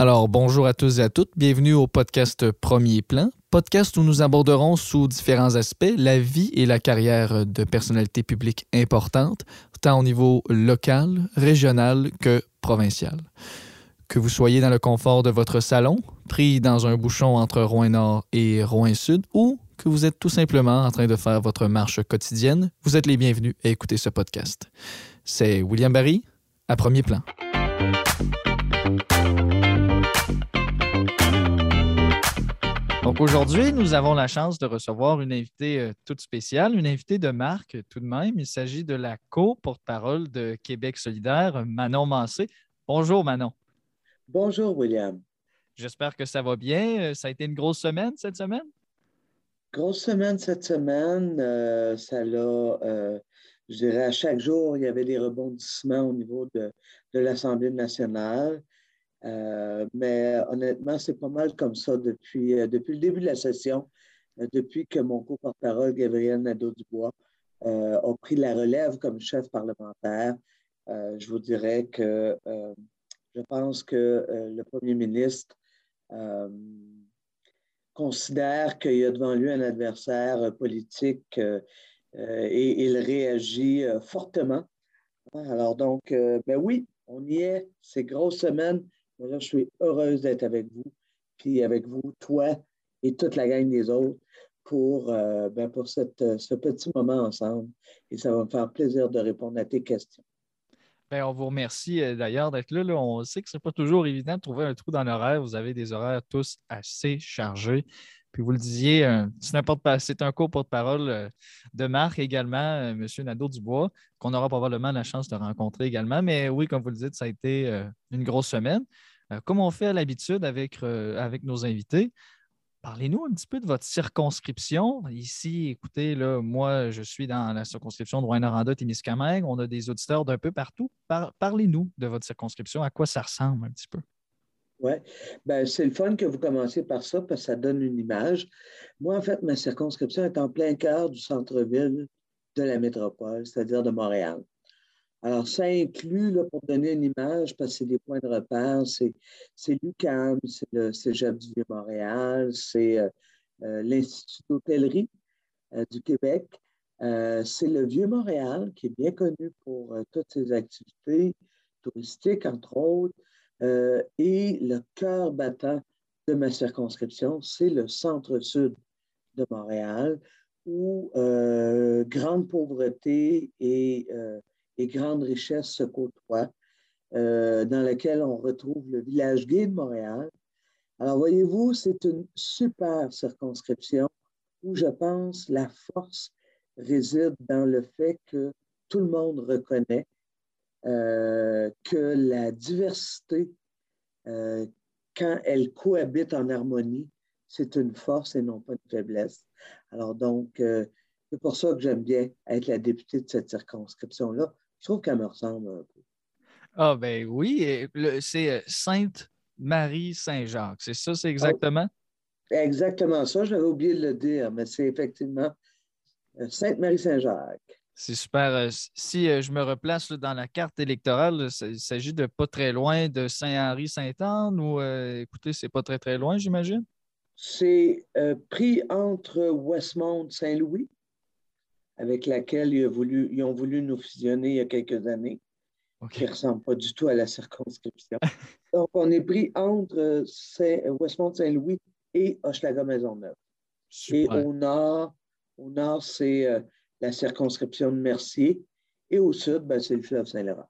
Alors, bonjour à tous et à toutes. Bienvenue au podcast Premier Plan, podcast où nous aborderons sous différents aspects la vie et la carrière de personnalités publiques importantes, tant au niveau local, régional que provincial. Que vous soyez dans le confort de votre salon, pris dans un bouchon entre Rouen-Nord et Rouen-Sud, ou que vous êtes tout simplement en train de faire votre marche quotidienne, vous êtes les bienvenus à écouter ce podcast. C'est William Barry à Premier Plan. Donc aujourd'hui, nous avons la chance de recevoir une invitée euh, toute spéciale, une invitée de marque tout de même. Il s'agit de la co-porte-parole de Québec solidaire, Manon Mancé. Bonjour Manon. Bonjour William. J'espère que ça va bien. Euh, ça a été une grosse semaine cette semaine? Grosse semaine cette semaine. Euh, ça l'a, je dirais, à chaque jour, il y avait des rebondissements au niveau de l'Assemblée nationale. Euh, mais honnêtement, c'est pas mal comme ça depuis, euh, depuis le début de la session, euh, depuis que mon co-porte-parole, Gabriel Nadeau-Dubois, a pris la relève comme chef parlementaire. je vous dirais que je pense que le premier ministre considère qu'il y a devant lui un adversaire politique et il réagit fortement. Alors donc, ben oui, on y est, c'est grosse semaine je suis heureuse d'être avec vous, puis avec vous, toi et toute la gang des autres, pour, euh, ben pour cette, ce petit moment ensemble. Et ça va me faire plaisir de répondre à tes questions. Bien, on vous remercie euh, d'ailleurs d'être là, On sait que ce n'est pas toujours évident de trouver un trou dans l'horaire. Vous avez des horaires tous assez chargés. Puis vous le disiez, euh, c'est un cours porte-parole de marque également, M. Nadeau-Dubois, qu'on aura probablement la chance de rencontrer également. Mais oui, comme vous le dites, ça a été une grosse semaine. Euh, comme on fait à l'habitude avec, euh, avec nos invités, Parlez-nous un petit peu de votre circonscription. Ici, écoutez, là, moi, je suis dans la circonscription de Rouen-Noranda-Témiscamingue. On a des auditeurs d'un peu partout. Parlez-nous de votre circonscription. À quoi ça ressemble un petit peu? Oui, ben, c'est le fun que vous commenciez par ça parce que ça donne une image. Moi, en fait, ma circonscription est en plein cœur du centre-ville de la métropole, c'est-à-dire de Montréal. Alors, ça inclut, là, pour donner une image, parce que c'est des points de repère, c'est, l'UQAM, c'est le Cégep du Vieux-Montréal, c'est euh, euh, l'Institut d'hôtellerie euh, du Québec, c'est le Vieux-Montréal, qui est bien connu pour toutes ses activités touristiques, entre autres, et le cœur battant de ma circonscription, c'est le centre-sud de Montréal, où grande pauvreté et et grandes richesses se côtoient, euh, dans lequel on retrouve le village gay de Montréal. Alors, voyez-vous, c'est une super circonscription où je pense la force réside dans le fait que tout le monde reconnaît euh, que la diversité, euh, quand elle cohabite en harmonie, c'est une force et non pas une faiblesse. Alors donc, c'est pour ça que j'aime bien être la députée de cette circonscription-là. Je trouve qu'elle me ressemble un peu. Ah, ben oui, c'est euh, Sainte-Marie-Saint-Jacques. C'est ça, c'est exactement? exactement ça. J'avais oublié de le dire, mais c'est effectivement euh, Sainte-Marie-Saint-Jacques. C'est super. Euh, si je me replace dans la carte électorale, il s'agit de pas très loin de Saint-Henri-Sainte-Anne ou, écoutez, c'est pas très, très loin, j'imagine? C'est pris entre Westmount-Saint-Louis avec laquelle ils ont, voulu, ils ont voulu nous fusionner il y a quelques années, qui ne ressemble pas du tout à la circonscription. Donc, on est pris entre Westmont-Saint-Louis et Hochelaga-Maisonneuve. Et au nord, au nord c'est euh, la circonscription de Mercier. Et au sud, ben, c'est le fleuve Saint-Laurent.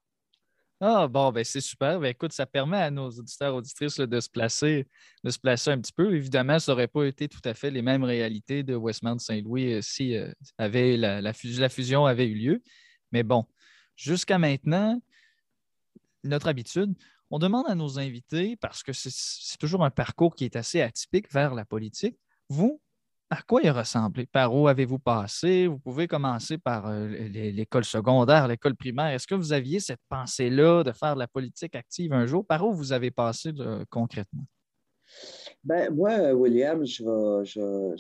Ah, bon, ben c'est super. Ben, écoute, ça permet à nos auditeurs auditrices de, se placer, de se placer un petit peu. Évidemment, ça n'aurait pas été tout à fait les mêmes réalités de Westmount Saint-Louis euh, si euh, avait la, la, fusion avait eu lieu. Mais bon, jusqu'à maintenant, notre habitude, on demande à nos invités, parce que c'est toujours un parcours qui est assez atypique vers la politique, vous, à quoi il ressemblait? Par où avez-vous passé? Vous pouvez commencer par euh, l'école secondaire, l'école primaire. Est-ce que vous aviez cette pensée-là de faire de la politique active un jour? Par où vous avez passé concrètement? Ben, moi, William, je,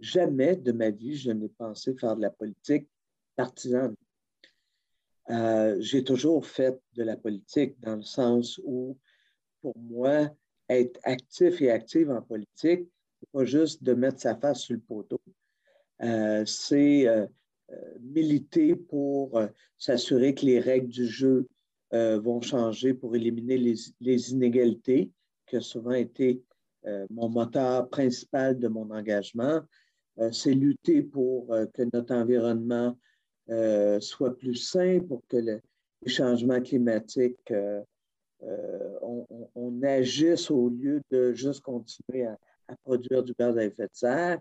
jamais de ma vie, je n'ai pensé faire de la politique partisane. Euh, j'ai toujours fait de la politique dans le sens où, pour moi, être actif et active en politique, pas juste de mettre sa face sur le poteau. Euh, c'est euh, militer pour s'assurer que les règles du jeu vont changer pour éliminer les, les, inégalités, qui a souvent été mon moteur principal de mon engagement. c'est lutter pour que notre environnement soit plus sain, pour que le, les changements climatiques euh, on, agisse au lieu de juste continuer à, produire du gaz à effet de serre.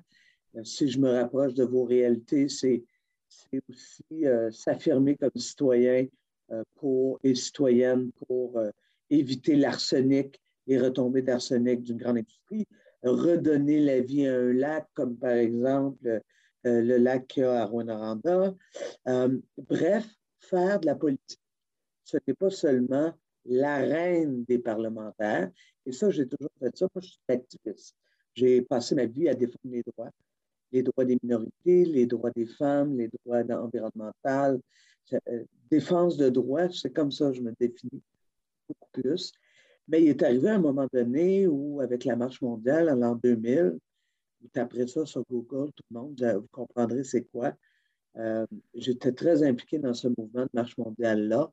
Euh, si je me rapproche de vos réalités, c'est aussi euh, s'affirmer comme citoyen pour, et citoyenne pour éviter l'arsenic, les retombées d'arsenic d'une grande industrie, redonner la vie à un lac, comme par exemple le lac qu'il y a à Rwanda. bref, faire de la politique. Ce n'est pas seulement la reine des parlementaires. Et ça, j'ai toujours fait ça. Moi, je suis activiste. J'ai passé ma vie à défendre les droits, les droits des minorités, les droits des femmes, les droits environnementaux. Euh, défense de droits, c'est comme ça que je me définis beaucoup plus. Mais il est arrivé un moment donné où, avec la marche mondiale en l'an 2000, vous taperez ça sur Google, tout le monde, vous comprendrez c'est quoi. Euh, j'étais très impliqué dans ce mouvement de marche mondiale-là.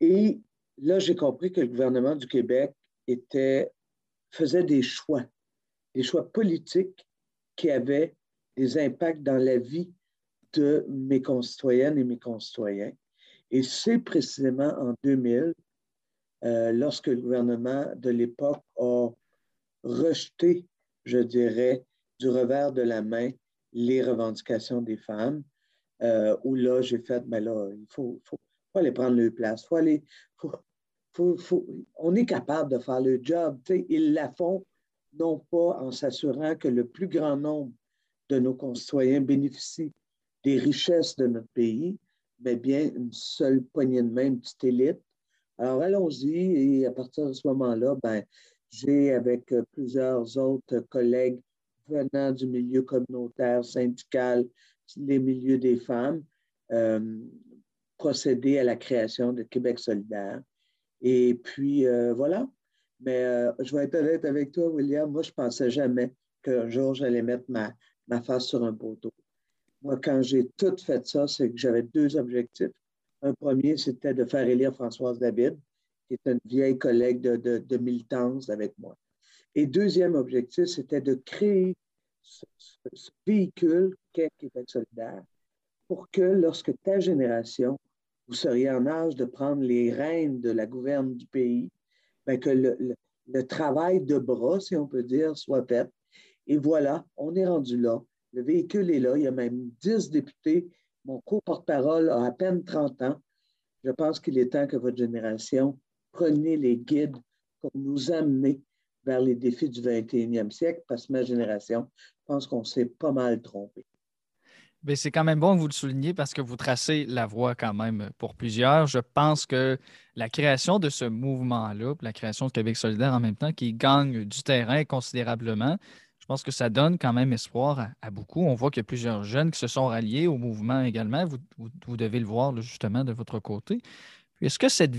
Et là, j'ai compris que le gouvernement du Québec était, faisait des choix, des choix politiques qui avaient des impacts dans la vie de mes concitoyennes et mes concitoyens. Et c'est précisément en 2000, euh, lorsque le gouvernement de l'époque a rejeté, je dirais, du revers de la main les revendications des femmes, euh, où là, j'ai fait, mais ben là, il faut, faut, aller prendre leur place, faut aller, faut, on est capable de faire le job. Ils la font non pas en s'assurant que le plus grand nombre de nos concitoyens bénéficient des richesses de notre pays, mais bien une seule poignée de main, une petite élite. Alors allons-y et à partir de ce moment-là, ben, j'ai avec plusieurs autres collègues venant du milieu communautaire, syndical, les milieux des femmes, euh, procédé à la création de Québec solidaire et puis, euh, voilà. Mais euh, je vais être honnête avec toi, William. Moi, je ne pensais jamais qu'un jour, j'allais mettre ma, ma face sur un poteau. Moi, quand j'ai tout fait ça, c'est que j'avais deux objectifs. Un premier, c'était de faire élire Françoise David, qui est une vieille collègue de, de, de militance avec moi. Et deuxième objectif, c'était de créer ce, véhicule qu'est Québec solidaire pour que lorsque ta génération vous seriez en âge de prendre les rênes de la gouverne du pays, bien que le, travail de bras, si on peut dire, soit fait. Et voilà, on est rendu là. Le véhicule est là. Il y a même 10 députés. Mon co-porte-parole a à peine 30 ans. Je pense qu'il est temps que votre génération prenne les guides pour nous amener vers les défis du 21e siècle, parce que ma génération, pense qu'on s'est pas mal trompé. Ben, c'est quand même bon que vous le souligniez parce que vous tracez la voie quand même pour plusieurs. Je pense que la création de ce mouvement-là, la création de Québec solidaire en même temps, qui gagne du terrain considérablement, je pense que ça donne quand même espoir à, beaucoup. On voit qu'il y a plusieurs jeunes qui se sont ralliés au mouvement également. Vous, devez le voir justement de votre côté. Est-ce que cette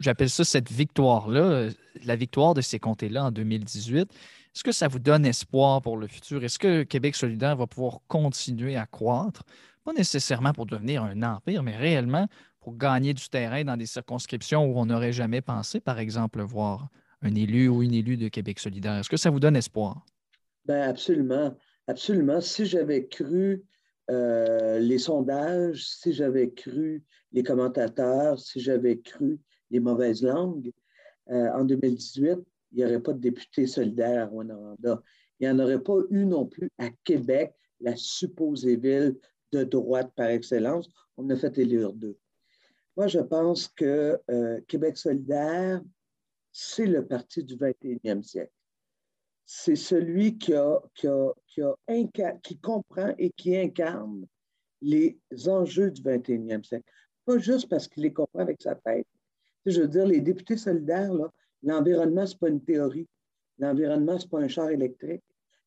j'appelle ça cette victoire-là, la victoire de ces comtés-là en 2018, est-ce que ça vous donne espoir pour le futur? Est-ce que Québec solidaire va pouvoir continuer à croître? Pas nécessairement pour devenir un empire, mais réellement pour gagner du terrain dans des circonscriptions où on n'aurait jamais pensé, par exemple, voir un élu ou une élue de Québec solidaire. Est-ce que ça vous donne espoir? Bien, absolument. Absolument. Si j'avais cru euh, les sondages, si j'avais cru les commentateurs, si j'avais cru les mauvaises langues, euh, en 2018, il n'y aurait pas de député solidaire à Rwanda. Il n'y en aurait pas eu non plus à Québec, la supposée ville de droite par excellence. On a fait élire deux. Moi, je pense que euh, Québec solidaire, c'est le parti du 21e siècle. C'est celui qui, qui comprend et qui incarne les enjeux du 21e siècle. Pas juste parce qu'il les comprend avec sa tête. Je veux dire, les députés solidaires, là, L'environnement, ce n'est pas une théorie. L'environnement, ce n'est pas un char électrique.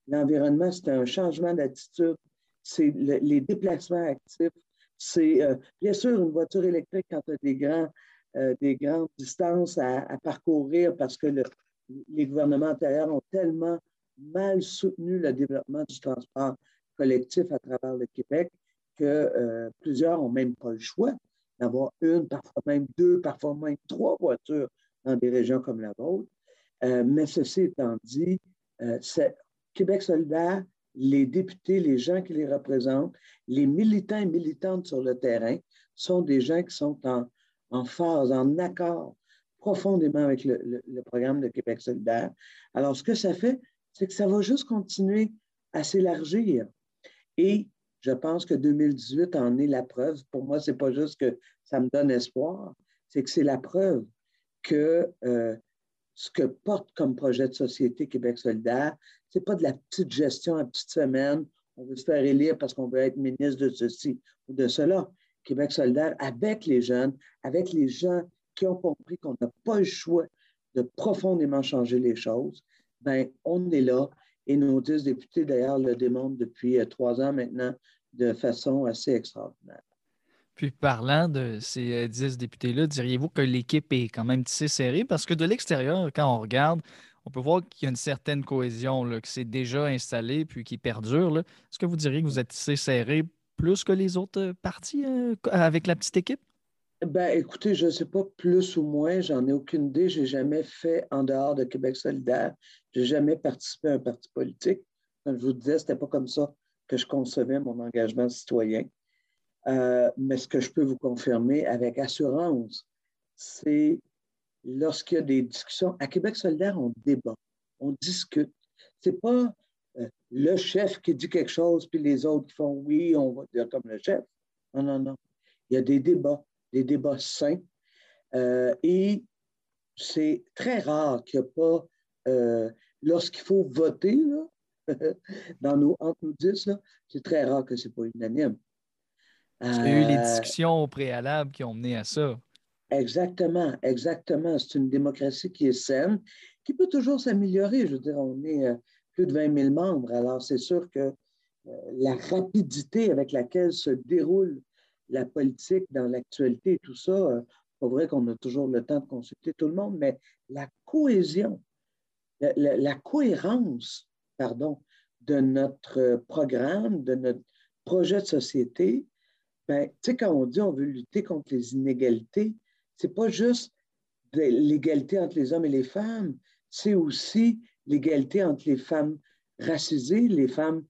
L'environnement, c'est un changement d'attitude. C'est les déplacements actifs. C'est euh, bien sûr une voiture électrique quand tu as euh, des grandes distances à, parcourir parce que le, les gouvernements antérieurs ont tellement mal soutenu le développement du transport collectif à travers le Québec que euh, plusieurs n'ont même pas le choix d'avoir une, parfois même deux, parfois même trois voitures dans des régions comme la vôtre. Euh, mais ceci étant dit, euh, Québec solidaire, les députés, les gens qui les représentent, les militants et militantes sur le terrain sont des gens qui sont en, en phase, en accord profondément avec le, programme de Québec solidaire. Alors, ce que ça fait, c'est que ça va juste continuer à s'élargir. Et je pense que 2018 en est la preuve. Pour moi, ce n'est pas juste que ça me donne espoir, c'est que c'est la preuve que euh, ce que porte comme projet de société Québec solidaire, ce n'est pas de la petite gestion à petite semaine. On veut se faire élire parce qu'on veut être ministre de ceci ou de cela. Québec solidaire, avec les jeunes, avec les gens qui ont compris qu'on n'a pas le choix de profondément changer les choses, ben, on est là. Et nos dix députés, d'ailleurs, le démontrent depuis euh, trois ans maintenant de façon assez extraordinaire. Puis parlant de ces euh, dix députés-là, diriez-vous que l'équipe est quand même tissée serrée? Parce que de l'extérieur, quand on regarde, on peut voir qu'il y a une certaine cohésion, là, que c'est déjà installé puis qui perdure. Est-ce que vous diriez que vous êtes tissé serré plus que les autres euh, partis avec la petite équipe? Ben, écoutez, je ne sais pas plus ou moins, j'en ai aucune idée. Je n'ai jamais fait en dehors de Québec solidaire. Je n'ai jamais participé à un parti politique. Comme je vous disais, ce n'était pas comme ça que je concevais mon engagement citoyen. Euh, mais ce que je peux vous confirmer avec assurance, c'est lorsqu'il y a des discussions. À Québec solidaire, on débat, on discute. Ce n'est pas euh, le chef qui dit quelque chose, puis les autres qui font oui, on va dire comme le chef. Non, non, non. Il y a des débats des débats sains. Euh, et c'est très rare qu'il n'y ait pas, lorsqu'il faut voter, dans nos, entre nous dix, c'est très rare que ce n'est pas unanime. Il y a eu les euh, discussions au préalable qui ont mené à ça. Exactement, exactement. C'est une démocratie qui est saine, qui peut toujours s'améliorer. Je veux dire, on est plus de 20 000 membres, alors c'est sûr que la rapidité avec laquelle se déroule la politique dans l'actualité, tout ça, euh, pas vrai qu'on a toujours le temps de consulter tout le monde, mais la cohésion, la, cohérence, pardon, de notre programme, de notre projet de société, ben, tu sais, quand on dit on veut lutter contre les inégalités, c'est pas juste l'égalité entre les hommes et les femmes, c'est aussi l'égalité entre les femmes racisées, les femmes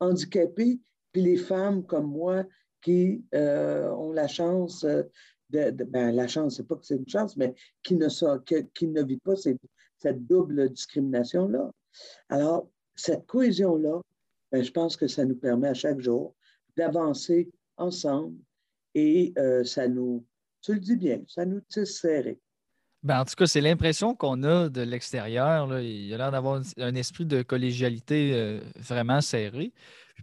handicapées, puis les femmes comme moi qui euh, ont la chance euh, de, ben, la chance, c'est pas que c'est une chance, mais qui ne, qui ne vivent pas cette, double discrimination-là. Alors, cette cohésion-là, ben, je pense que ça nous permet à chaque jour d'avancer ensemble et euh, ça nous, tu le dis bien, ça nous tisse serré. Ben, en tout cas, c'est l'impression qu'on a de l'extérieur. Il y a l'air d'avoir un esprit de collégialité vraiment serré.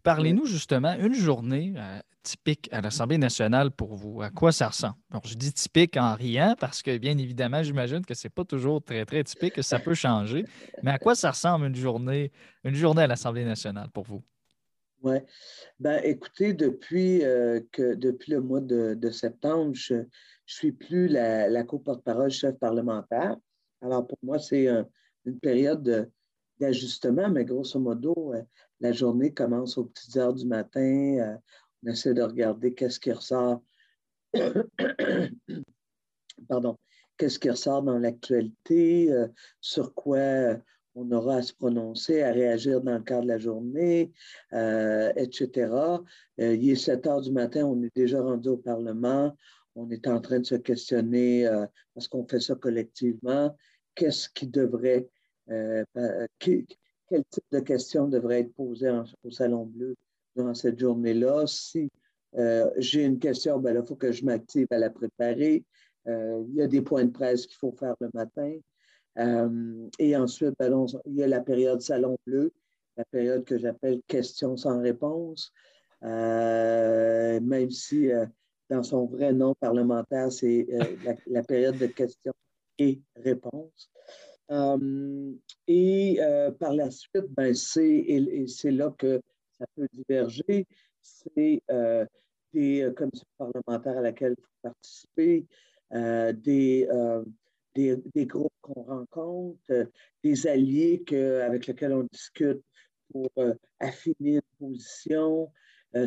Parlez-nous justement une journée typique à l'Assemblée nationale pour vous? À quoi ça ressemble? Bon, je dis typique en riant parce que, bien évidemment, j'imagine que ce n'est pas toujours très, très typique, que ça peut changer. Mais à quoi ça ressemble une journée, une journée à l'Assemblée nationale pour vous? Oui. Ben, écoutez, depuis, euh, que, depuis le mois de, septembre, je ne suis plus la, la co-porte-parole chef parlementaire. Alors, pour moi, c'est une période d'ajustement, mais grosso modo, euh, la journée commence aux petites heures du matin. Euh, on essaie de regarder qu'est-ce qui ressort. Pardon. Qu'est-ce qui ressort dans l'actualité, sur quoi on aura à se prononcer, à réagir dans le cadre de la journée, euh, etc. il est 7 heures du matin, on est déjà rendu au Parlement, on est en train de se questionner, parce qu'on fait ça collectivement, qu'est-ce qui devrait, quel type de questions devrait être posées au Salon Bleu durant cette journée-là? Si euh, j'ai une question, ben il faut que je m'active à la préparer. Euh, il y a des points de presse qu'il faut faire le matin. Euh, et ensuite, ben, il y a la période Salon Bleu, la période que j'appelle questions sans réponse, même si dans son vrai nom parlementaire, c'est la, période de questions et réponses. et par la suite, ben, c'est là que ça peut diverger. C'est euh, des euh, commissions parlementaires à laquelle il faut participer, euh, des, groupes qu'on rencontre, des alliés avec lesquels on discute pour affiner une position.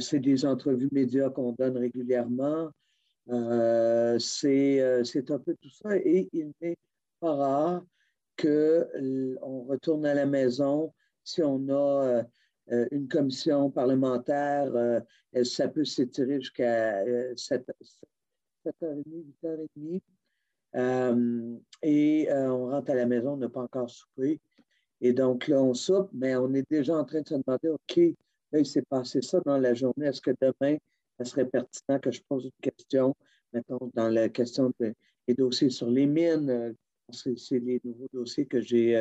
c'est des entrevues médias qu'on donne régulièrement. c'est un peu tout ça. Et il n'est pas rare qu'on retourne à la maison si on a euh, une commission parlementaire, euh, ça peut s'étirer jusqu'à 7, h 30 8h30. Et euh, on rentre à la maison, on n'a pas encore soupé. Et donc là, on soupe, mais on est déjà en train de se demander, OK, là, il s'est passé ça dans la journée. Est-ce que demain, ça serait pertinent que je pose une question, mettons, dans la question des dossiers sur les mines? C'est les nouveaux dossiers que j'ai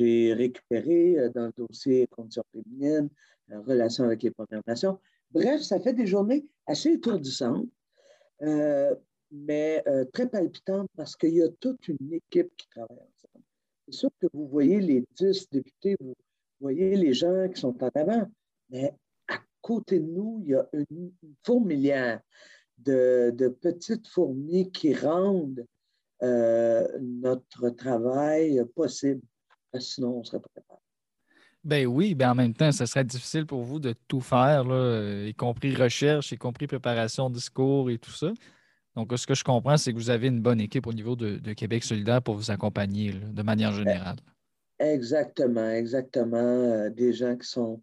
euh, dans le dossier conditions féminines, euh, relations avec les Premières Nations. Bref, ça fait des journées assez étourdissantes, euh, mais très palpitantes parce qu'il y a toute une équipe qui travaille ensemble. C'est sûr que vous voyez les dix députés, vous voyez les gens qui sont en avant, mais à côté de nous, il y a une, fourmilière de, de, petites fourmis qui rendent notre travail possible sinon on ne serait pas capable. Ben oui, ben en même temps, ce serait difficile pour vous de tout faire, là, y compris recherche, y compris préparation discours et tout ça. Donc, ce que je comprends, c'est que vous avez une bonne équipe au niveau de, Québec solidaire pour vous accompagner de manière eh, générale. Exactement, exactement. Euh, des gens qui sont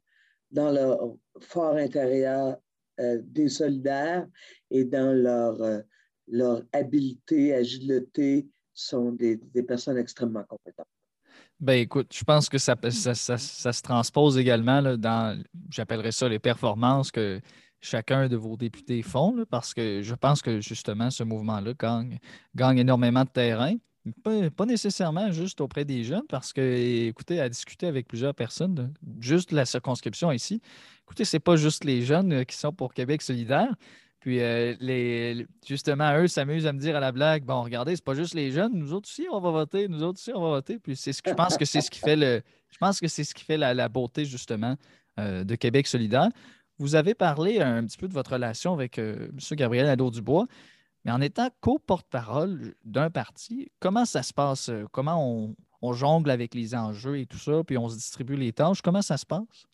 dans leur fort intérieur euh, des solidaires et dans leur, euh, leur habileté, agilité, sont des personnes extrêmement compétentes. Ben écoute, je pense que ça, se transpose également dans, j'appellerais ça les performances que chacun de vos députés font, parce que je pense que justement ce mouvement-là gagne, gagne énormément de terrain. Pas, nécessairement juste auprès des jeunes, parce que, écoutez, à discuter avec plusieurs personnes, juste la circonscription ici, écoutez, c'est pas juste les jeunes euh, qui sont pour Québec solidaire, puis euh, les, justement, eux s'amusent à me dire à la blague Bon, regardez, c'est pas juste les jeunes, nous autres aussi, on va voter, nous autres aussi, on va voter. Puis c'est ce que je pense que c'est ce qui fait le. Je pense que c'est ce qui fait la, beauté, justement, euh, de Québec solidaire. Vous avez parlé un petit peu de votre relation avec euh, M. Gabriel Nadeau-Dubois, mais en étant co-porte-parole d'un parti, comment ça se passe? Comment on, on jongle avec les enjeux et tout ça, puis on se distribue les tâches? Comment ça se passe?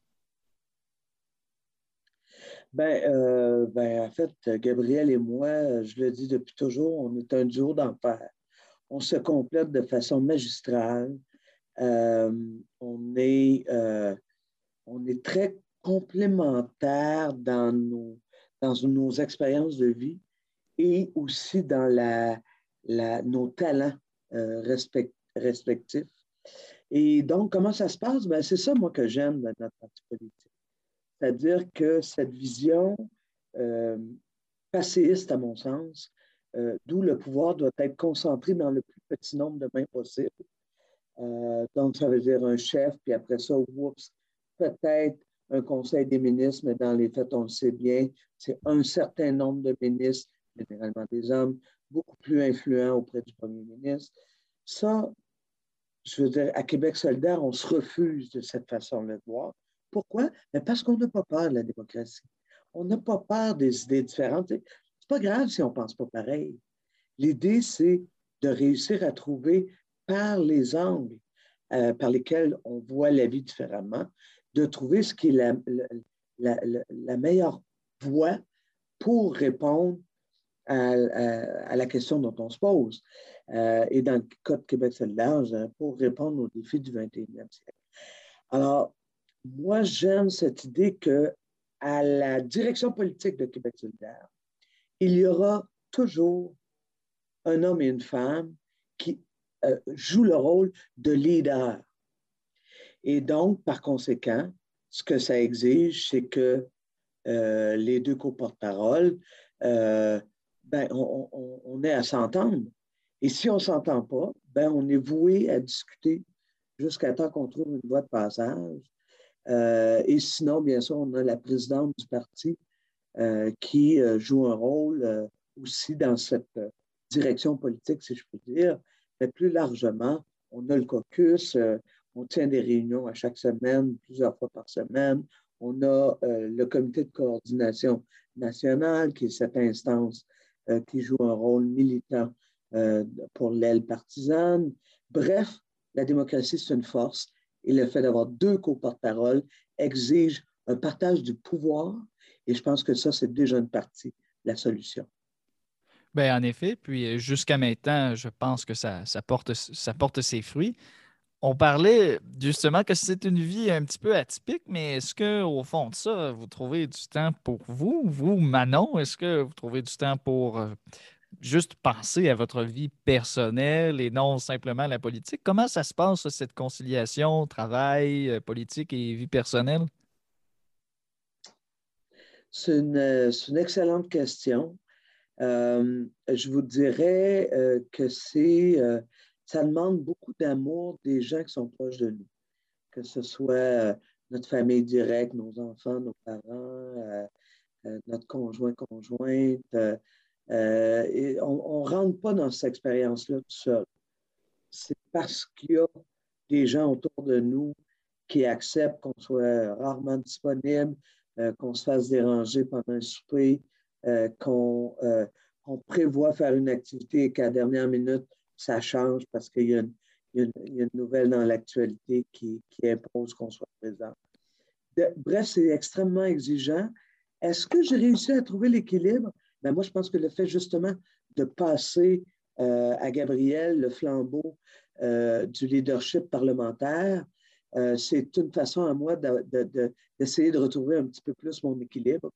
Ben, euh, ben, en fait, Gabriel et moi, je le dis depuis toujours, on est un duo d'enfer. On se complète de façon magistrale. Euh, on, est, euh, on est très complémentaires dans nos, dans nos expériences de vie et aussi dans la, nos talents respectifs. Et donc, comment ça se passe? Ben, c'est ça, moi, que j'aime dans notre parti politique. C'est-à-dire que cette vision euh, passéiste, à mon sens, euh, d'où le pouvoir doit être concentré dans le plus petit nombre de mains possible. Euh, donc, ça veut dire un chef, puis après ça, peut-être un conseil des ministres, mais dans les faits, on le sait bien, c'est un certain nombre de ministres, généralement des hommes, beaucoup plus influents auprès du premier ministre. Ça, je veux dire, à Québec solidaire, on se refuse de cette façon-là de voir. Pourquoi? Mais parce qu'on n'a pas peur de la démocratie. On n'a pas peur des idées différentes. C'est pas grave si on ne pense pas pareil. L'idée, c'est de réussir à trouver par les angles euh, par lesquels on voit la vie différemment, de trouver ce qui est la, meilleure voie pour répondre à, la question dont on se pose. Euh, et dans le cas de Québec solidaire, pour répondre aux défis du 21e siècle. Alors, moi, j'aime cette idée que à la direction politique de Québec solidaire, il y aura toujours un homme et une femme qui euh, jouent le rôle de leader. Et donc, par conséquent, ce que ça exige, c'est que euh, les deux co-porte-parole, euh, ben, on, on, est à s'entendre. Et si on ne s'entend pas, ben, on est voué à discuter jusqu'à temps qu'on trouve une voie de passage euh, et sinon, bien sûr, on a la présidente du parti qui joue un rôle aussi dans cette direction politique, si je peux dire. Mais plus largement, on a le caucus, on tient des réunions à chaque semaine, plusieurs fois par semaine. On a le comité de coordination nationale, qui est cette instance qui joue un rôle militant pour l'aile partisane. Bref, la démocratie, c'est une force et le fait d'avoir deux co-porte-parole exige un partage du pouvoir et je pense que ça, c'est déjà une partie de la solution. Bien, en effet, puis jusqu'à maintenant, je pense que ça, ça, porte, ça porte ses fruits. On parlait justement que c'est une vie un petit peu atypique, mais est-ce qu'au fond de ça, vous trouvez du temps pour vous, vous, Manon? Est-ce que vous trouvez du temps pour euh, juste penser à votre vie personnelle et non simplement à la politique? Comment ça se passe, cette conciliation, travail, euh, politique et vie personnelle? C'est une, euh, excellente question. je vous dirais que c'est ça demande beaucoup d'amour des gens qui sont proches de nous, que ce soit euh, notre famille directe, nos enfants, nos parents, euh, euh, notre conjoint, conjointe. on ne rentre pas dans cette expérience-là tout seul. C'est parce qu'il y a des gens autour de nous qui acceptent qu'on soit rarement disponible, qu'on se fasse déranger pendant un souper, qu'on prévoit faire une activité et qu'à la dernière minute, ça change parce qu'il y, a une nouvelle dans l'actualité qui, impose qu'on soit présent. bref, c'est extrêmement exigeant. Est-ce que j'ai réussi à trouver l'équilibre? Ben moi, je pense que le fait justement de passer euh, à Gabriel le flambeau euh, du leadership parlementaire, euh, c'est une façon à moi d'essayer de, retrouver un petit peu plus mon équilibre.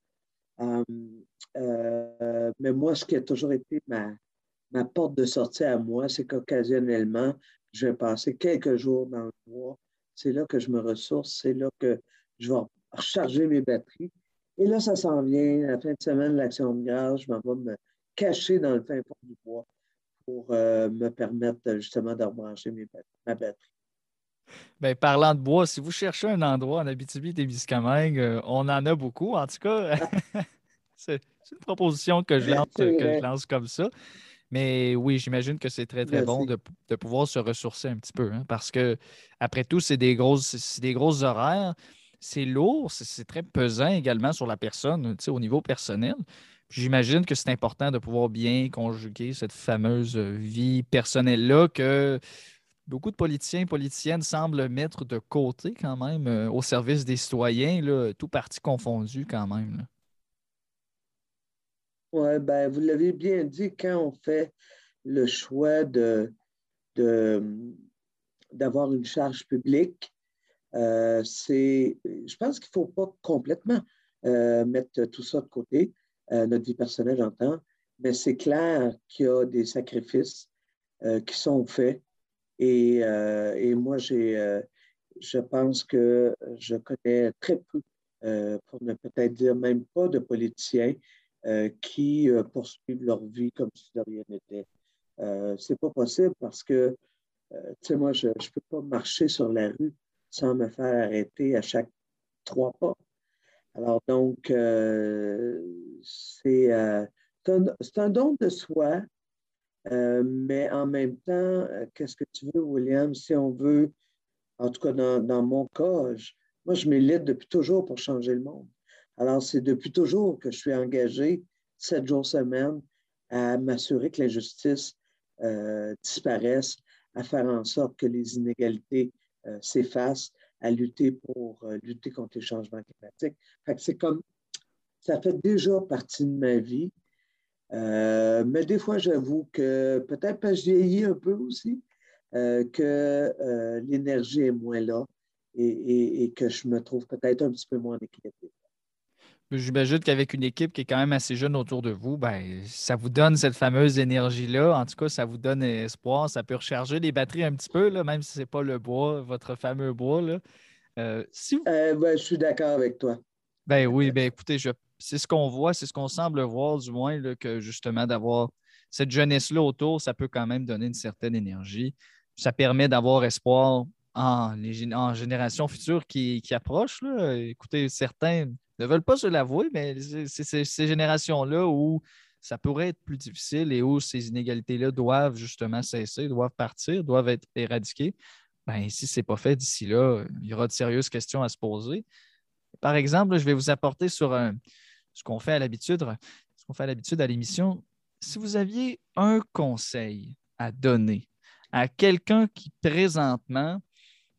mais moi, ce qui a toujours été ma, ma porte de sortie à moi, c'est qu'occasionnellement, je vais passer quelques jours dans le bois. C'est là que je me ressource, c'est là que je vais recharger mes batteries. Et là, ça s'en vient, la fin de semaine, l'action de grâce, je m'en vais me cacher dans le fin fond du bois pour euh, me permettre justement de rebrancher ma batterie. Bien, parlant de bois, si vous cherchez un endroit en Abitibi-Témiscamingue, euh, on en a beaucoup. En tout cas, c'est une proposition que je lance, que je lance comme ça. Mais oui, j'imagine que c'est très, très bon de, pouvoir se ressourcer un petit peu. Hein, parce que, après tout, c'est des grosses, des grosses horaires. C'est lourd, c'est très pesant également sur la personne, au niveau personnel. J'imagine que c'est important de pouvoir bien conjuguer cette fameuse vie personnelle-là que beaucoup de politiciens et politiciennes semblent mettre de côté quand même euh, au service des citoyens, là, tout parti confondu quand même. Oui, ben, vous l'avez bien dit, quand on fait le choix de, d'avoir une charge publique, euh, c'est, je pense qu'il ne faut pas complètement euh, mettre tout ça de côté, euh, notre vie personnelle, j'entends, mais c'est clair qu'il y a des sacrifices qui sont faits. Et, et moi, j'ai, je pense que je connais très peu, pour ne peut-être dire même pas de politiciens qui euh, poursuivent leur vie comme si de rien n'était. Euh, c'est pas possible parce que, tu sais, moi, je ne peux pas marcher sur la rue sans me faire arrêter à chaque trois pas. Alors, donc, c'est un, un, don de soi, mais en même temps, qu'est-ce que tu veux, William, si on veut, en tout cas dans, dans mon cas, moi, je milite depuis toujours pour changer le monde. Alors, c'est depuis toujours que je suis engagé, sept jours semaine, à m'assurer que la justice euh, disparaisse, à faire en sorte que les inégalités euh, s'effacent, à lutter pour euh, lutter contre les changements climatiques. c'est comme, ça fait déjà partie de ma vie. mais des fois, j'avoue que peut-être que je vieillis un peu aussi, que l'énergie est moins là et, et, que je me trouve peut-être un petit peu moins équilibré. J'imagine qu'avec une équipe qui est quand même assez jeune autour de vous, ben, ça vous donne cette fameuse énergie-là. En tout cas, ça vous donne espoir. Ça peut recharger les batteries un petit peu, là, même si ce n'est pas le bois, votre fameux bois. Là. Euh, euh, ben, je suis d'accord avec toi. Ben oui, ben écoutez, c'est ce qu'on voit, c'est ce qu'on semble voir, du moins, là, que justement d'avoir cette jeunesse-là autour, ça peut quand même donner une certaine énergie. Ça permet d'avoir espoir en, les, en générations futures qui, qui approchent. Là. Écoutez, certains ne veulent pas se l'avouer, mais ces générations-là où ça pourrait être plus difficile et où ces inégalités-là doivent justement cesser, doivent partir, doivent être éradiquées. Ben, si ce n'est pas fait d'ici là, il y aura de sérieuses questions à se poser. Par exemple, je vais vous apporter sur ce qu'on fait à l'habitude, ce qu'on fait à l'habitude à l'émission. si vous aviez un conseil à donner à quelqu'un qui présentement,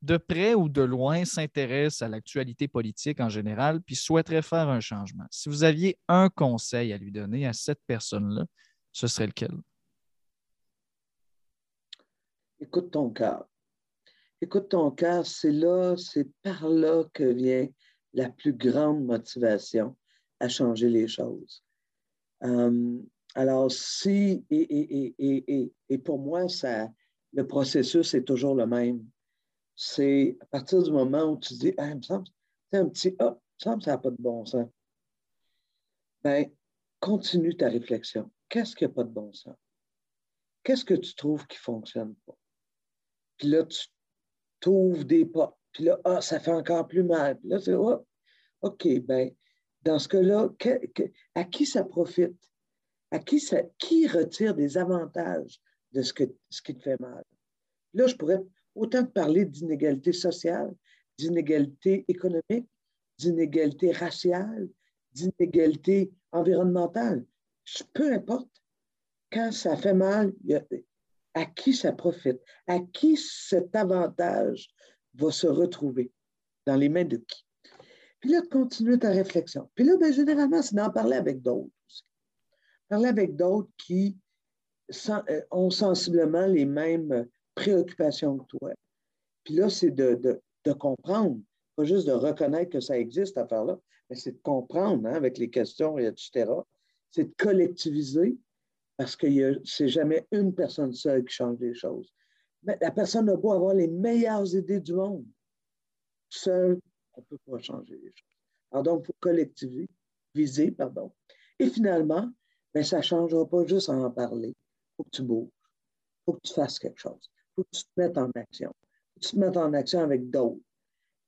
de près ou de loin, s'intéresse à l'actualité politique en général, puis souhaiterait faire un changement, si vous aviez un conseil à lui donner à cette personne-là, ce serait lequel? Écoute ton cœur. Écoute ton cœur, c'est là, c'est par là que vient la plus grande motivation à changer les choses. Euh, alors, si, et, pour moi, ça, le processus est toujours le même. C'est à partir du moment où tu dis, ah, il me semble, c'est un petit, ah, il me semble ça n'a pas de bon sens. Bien, continue ta réflexion. Qu'est-ce qui n'a pas de bon sens? Qu'est-ce que tu trouves qui ne fonctionne pas? Puis là, tu t'ouvres des pas. Puis là, ah, ça fait encore plus mal. Puis là, c'est, oh, OK, bien, dans ce cas-là, à qui ça profite? À qui, ça, qui retire des avantages de ce, que, ce qui te fait mal? Là, je pourrais autant te parler d'inégalité sociale, d'inégalité économique, d'inégalité raciale, d'inégalité environnementale. Peu importe. Quand ça fait mal, à qui ça profite? À qui cet avantage va se retrouver? Dans les mains de qui? Puis là, de ta réflexion. Puis là, ben, généralement, c'est d'en parler avec d'autres aussi. Parler avec d'autres qui euh, ont sensiblement les mêmes préoccupations que toi. Puis là, c'est de, comprendre, pas juste de reconnaître que ça existe, cette affaire-là, mais c'est de comprendre hein, avec les questions, etc. C'est de collectiviser parce que c'est jamais une personne seule qui change les choses. Mais la personne a beau avoir les meilleures idées du monde. Seule, on ne peut pas changer les choses. Alors donc, il faut collectiviser, viser, pardon. Et finalement, ben, ça ne changera pas juste en parler. Il faut que tu bouges. Il faut que tu fasses quelque chose. Il faut que tu te mettes en action. Il faut que tu te mettes en action avec d'autres.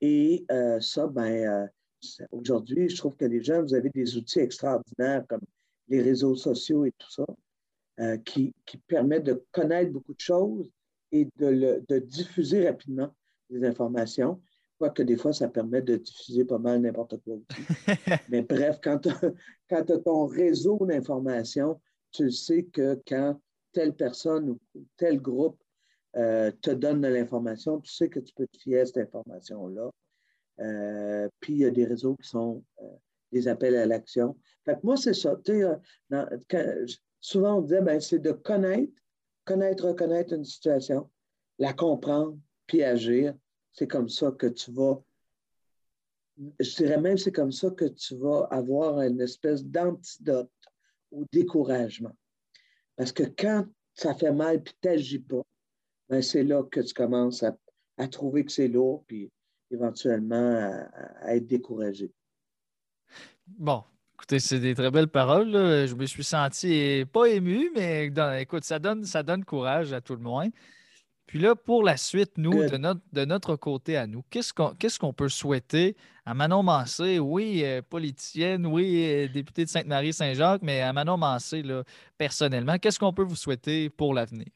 Et euh, ça, ben, euh, aujourd'hui, je trouve que les jeunes, vous avez des outils extraordinaires comme les réseaux sociaux et tout ça, euh, qui, qui, permettent de connaître beaucoup de choses et de, le, de diffuser rapidement des informations que des fois, ça permet de diffuser pas mal n'importe quoi Mais bref, quand tu as, ton réseau d'information, tu sais que quand telle personne ou tel groupe euh, te donne de l'information, tu sais que tu peux te fier à cette information-là. Euh, puis il y a des réseaux qui sont euh, des appels à l'action. Fait que moi, c'est ça. souvent, on disait, ben, c'est de connaître, connaître, reconnaître une situation, la comprendre, puis agir c'est comme ça que tu vas, je dirais même c'est comme ça que tu vas avoir une espèce d'antidote au découragement. Parce que quand ça fait mal puis tu n'agis pas, ben c'est là que tu commences à, trouver que c'est lourd puis éventuellement à, être découragé. Bon, Écoutez, c'est des très belles paroles. Je me suis senti pas ému, mais écoute, ça donne, ça donne courage à tout le monde. Puis là, pour la suite, nous, de notre, côté à nous, qu'est-ce qu'on peut souhaiter à Manon Massé, oui, euh, politicienne, oui, euh, députée de Sainte-Marie-Saint-Jacques, mais à Manon Massé, là, personnellement, qu'est-ce qu'on peut vous souhaiter pour l'avenir?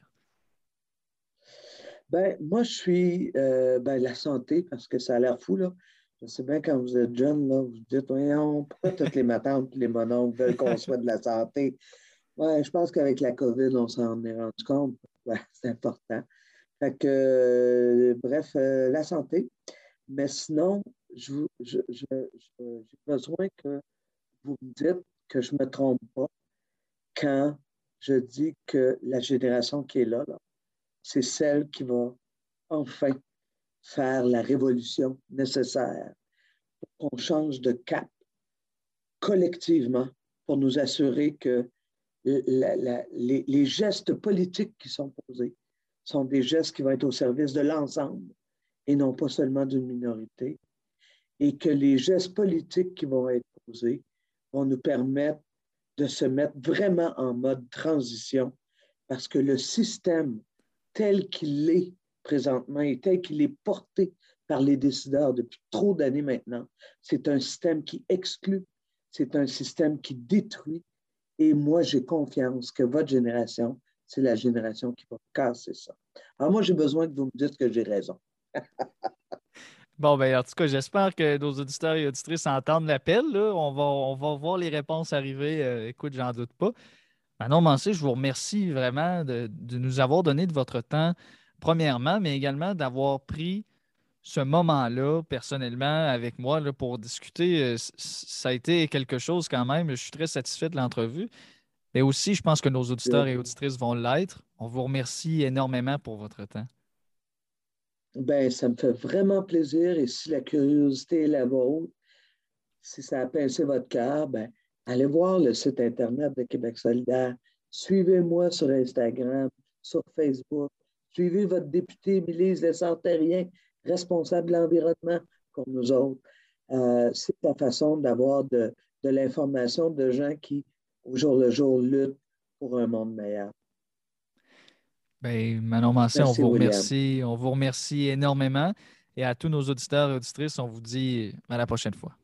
Ben, moi, je suis euh, ben, la santé, parce que ça a l'air fou, là. Je sais bien, quand vous êtes jeune, là, vous dites, voyons, pourquoi toutes les matantes les mononcles veulent qu'on soit de la santé? Ouais, je pense qu'avec la COVID, on s'en est rendu compte. Ouais, c'est important. Fait que, euh, bref, euh, la santé. Mais sinon, j'ai besoin que vous me dites que je ne me trompe pas quand je dis que la génération qui est là, là c'est celle qui va enfin faire la révolution nécessaire pour qu'on change de cap collectivement pour nous assurer que les, les gestes politiques qui sont posés sont des gestes qui vont être au service de l'ensemble et non pas seulement d'une minorité, et que les gestes politiques qui vont être posés vont nous permettre de se mettre vraiment en mode transition, parce que le système tel qu'il est présentement et tel qu'il est porté par les décideurs depuis trop d'années maintenant, c'est un système qui exclut, c'est un système qui détruit. Et moi, j'ai confiance que votre génération c'est la génération qui va casser ça. Alors moi, j'ai besoin que vous me dites que j'ai raison. Bon, ben, en tout cas, j'espère que nos auditeurs et auditrices entendent l'appel. On va, on va voir les réponses arriver. Euh, écoute, j'en doute pas. Manon Mancé, je vous remercie vraiment de, nous avoir donné de votre temps, premièrement, mais également d'avoir pris ce moment-là personnellement avec moi pour discuter. Euh, ça a été quelque chose quand même. Je suis très satisfait de l'entrevue. Mais aussi, je pense que nos auditeurs et auditrices vont l'être. On vous remercie énormément pour votre temps. Ben, ça me fait vraiment plaisir. Et si la curiosité est la vôtre, si ça a pincé votre cœur, ben, allez voir le site Internet de Québec solidaire. Suivez-moi sur Instagram, sur Facebook. Suivez votre député Mélise Lessard-Terrien, responsable de l'environnement comme nous autres. Euh, c'est la façon d'avoir de, de l'information de gens qui, au jour le jour, luttent pour un monde meilleur. Bien, Manon Mancé, on vous remercie. On vous remercie énormément. Et à tous nos auditeurs et auditrices, on vous dit à la prochaine fois.